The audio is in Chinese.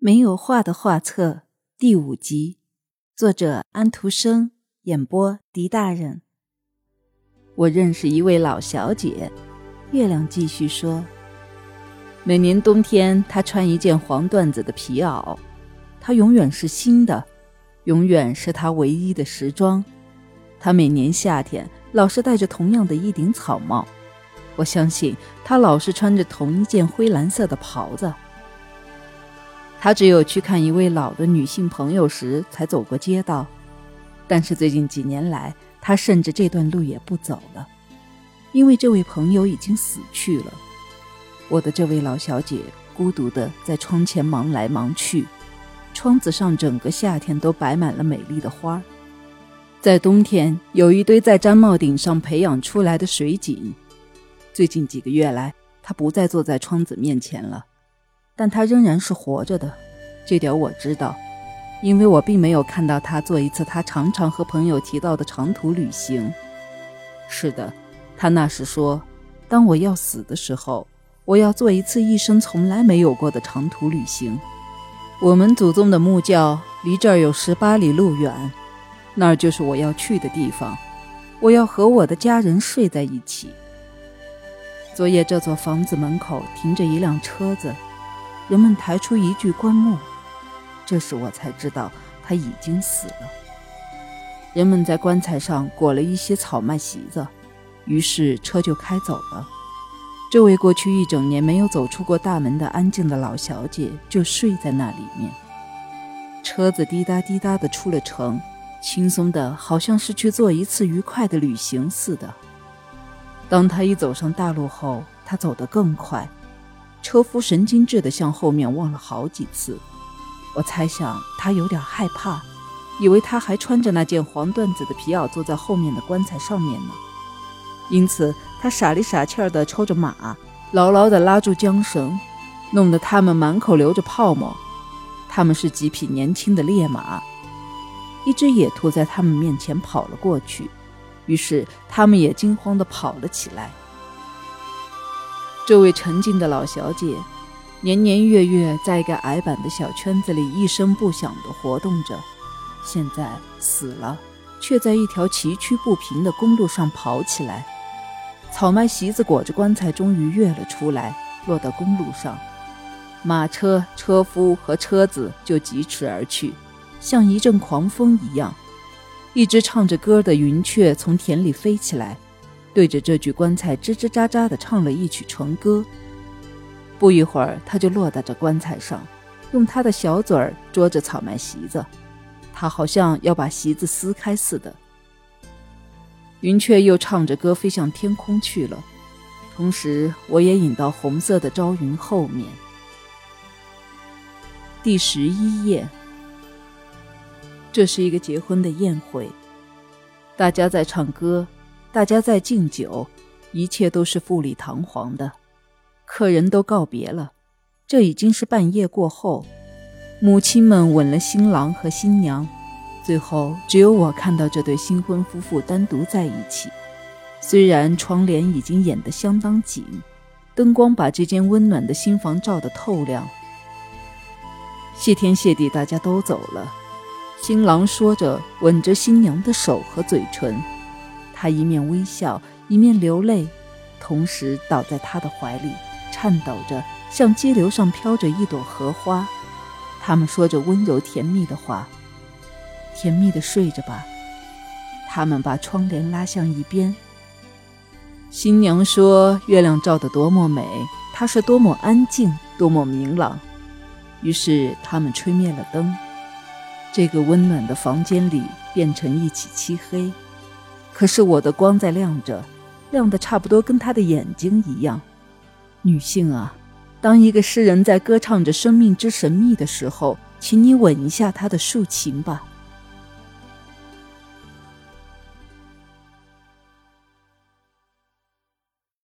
没有画的画册第五集，作者安徒生，演播狄大人。我认识一位老小姐，月亮继续说，每年冬天她穿一件黄缎子的皮袄，它永远是新的，永远是她唯一的时装。她每年夏天老是戴着同样的一顶草帽，我相信她老是穿着同一件灰蓝色的袍子。他只有去看一位老的女性朋友时才走过街道，但是最近几年来，他甚至这段路也不走了，因为这位朋友已经死去了。我的这位老小姐孤独地在窗前忙来忙去，窗子上整个夏天都摆满了美丽的花儿。在冬天，有一堆在毡帽顶上培养出来的水锦。最近几个月来，她不再坐在窗子面前了。但他仍然是活着的，这点我知道，因为我并没有看到他做一次他常常和朋友提到的长途旅行。是的，他那时说：“当我要死的时候，我要做一次一生从来没有过的长途旅行。我们祖宗的墓窖离这儿有十八里路远，那儿就是我要去的地方。我要和我的家人睡在一起。昨夜这座房子门口停着一辆车子。”人们抬出一具棺木，这时我才知道他已经死了。人们在棺材上裹了一些草麦席子，于是车就开走了。这位过去一整年没有走出过大门的安静的老小姐就睡在那里面。车子滴答滴答地出了城，轻松的好像是去做一次愉快的旅行似的。当他一走上大路后，他走得更快。车夫神经质地向后面望了好几次，我猜想他有点害怕，以为他还穿着那件黄缎子的皮袄坐在后面的棺材上面呢。因此，他傻里傻气儿地抽着马，牢牢地拉住缰绳，弄得他们满口流着泡沫。他们是几匹年轻的烈马，一只野兔在他们面前跑了过去，于是他们也惊慌地跑了起来。这位沉静的老小姐，年年月月在一个矮板的小圈子里一声不响地活动着，现在死了，却在一条崎岖不平的公路上跑起来。草麦席子裹着棺材，终于跃了出来，落到公路上，马车、车夫和车子就疾驰而去，像一阵狂风一样。一只唱着歌的云雀从田里飞起来。对着这具棺材吱吱喳喳地唱了一曲纯歌。不一会儿，他就落在这棺材上，用他的小嘴儿捉着草麦席子，他好像要把席子撕开似的。云雀又唱着歌飞向天空去了，同时我也引到红色的朝云后面。第十一页，这是一个结婚的宴会，大家在唱歌。大家在敬酒，一切都是富丽堂皇的。客人都告别了，这已经是半夜过后。母亲们吻了新郎和新娘，最后只有我看到这对新婚夫妇单独在一起。虽然窗帘已经掩得相当紧，灯光把这间温暖的新房照得透亮。谢天谢地，大家都走了。新郎说着，吻着新娘的手和嘴唇。他一面微笑，一面流泪，同时倒在他的怀里，颤抖着，像激流上飘着一朵荷花。他们说着温柔甜蜜的话，甜蜜的睡着吧。他们把窗帘拉向一边。新娘说：“月亮照得多么美，它是多么安静，多么明朗。”于是他们吹灭了灯，这个温暖的房间里变成一起漆黑。可是我的光在亮着，亮的差不多跟他的眼睛一样。女性啊，当一个诗人在歌唱着生命之神秘的时候，请你吻一下他的竖琴吧。